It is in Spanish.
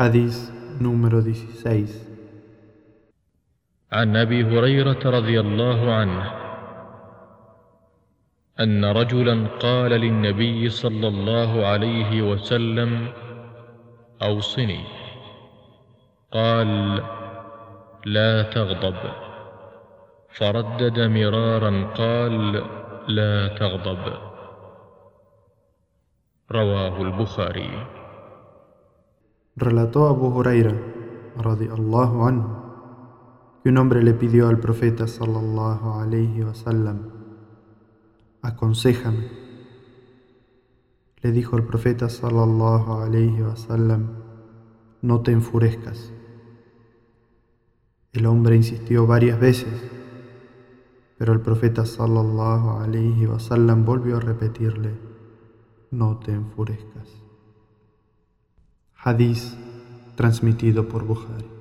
حديث número 16 عن أبي هريرة رضي الله عنه أن رجلا قال للنبي صلى الله عليه وسلم أوصني. قال لا تغضب. فردد مرارا قال لا تغضب. رواه البخاري. Relató Abu Huraira, radiallahu anhu, que un hombre le pidió al profeta sallallahu alayhi wasallam, aconsejame. Le dijo el profeta sallallahu alayhi wasallam, no te enfurezcas. El hombre insistió varias veces, pero el profeta sallallahu alayhi wasallam volvió a repetirle, no te enfurezcas. Hadís transmitido por Bukhari.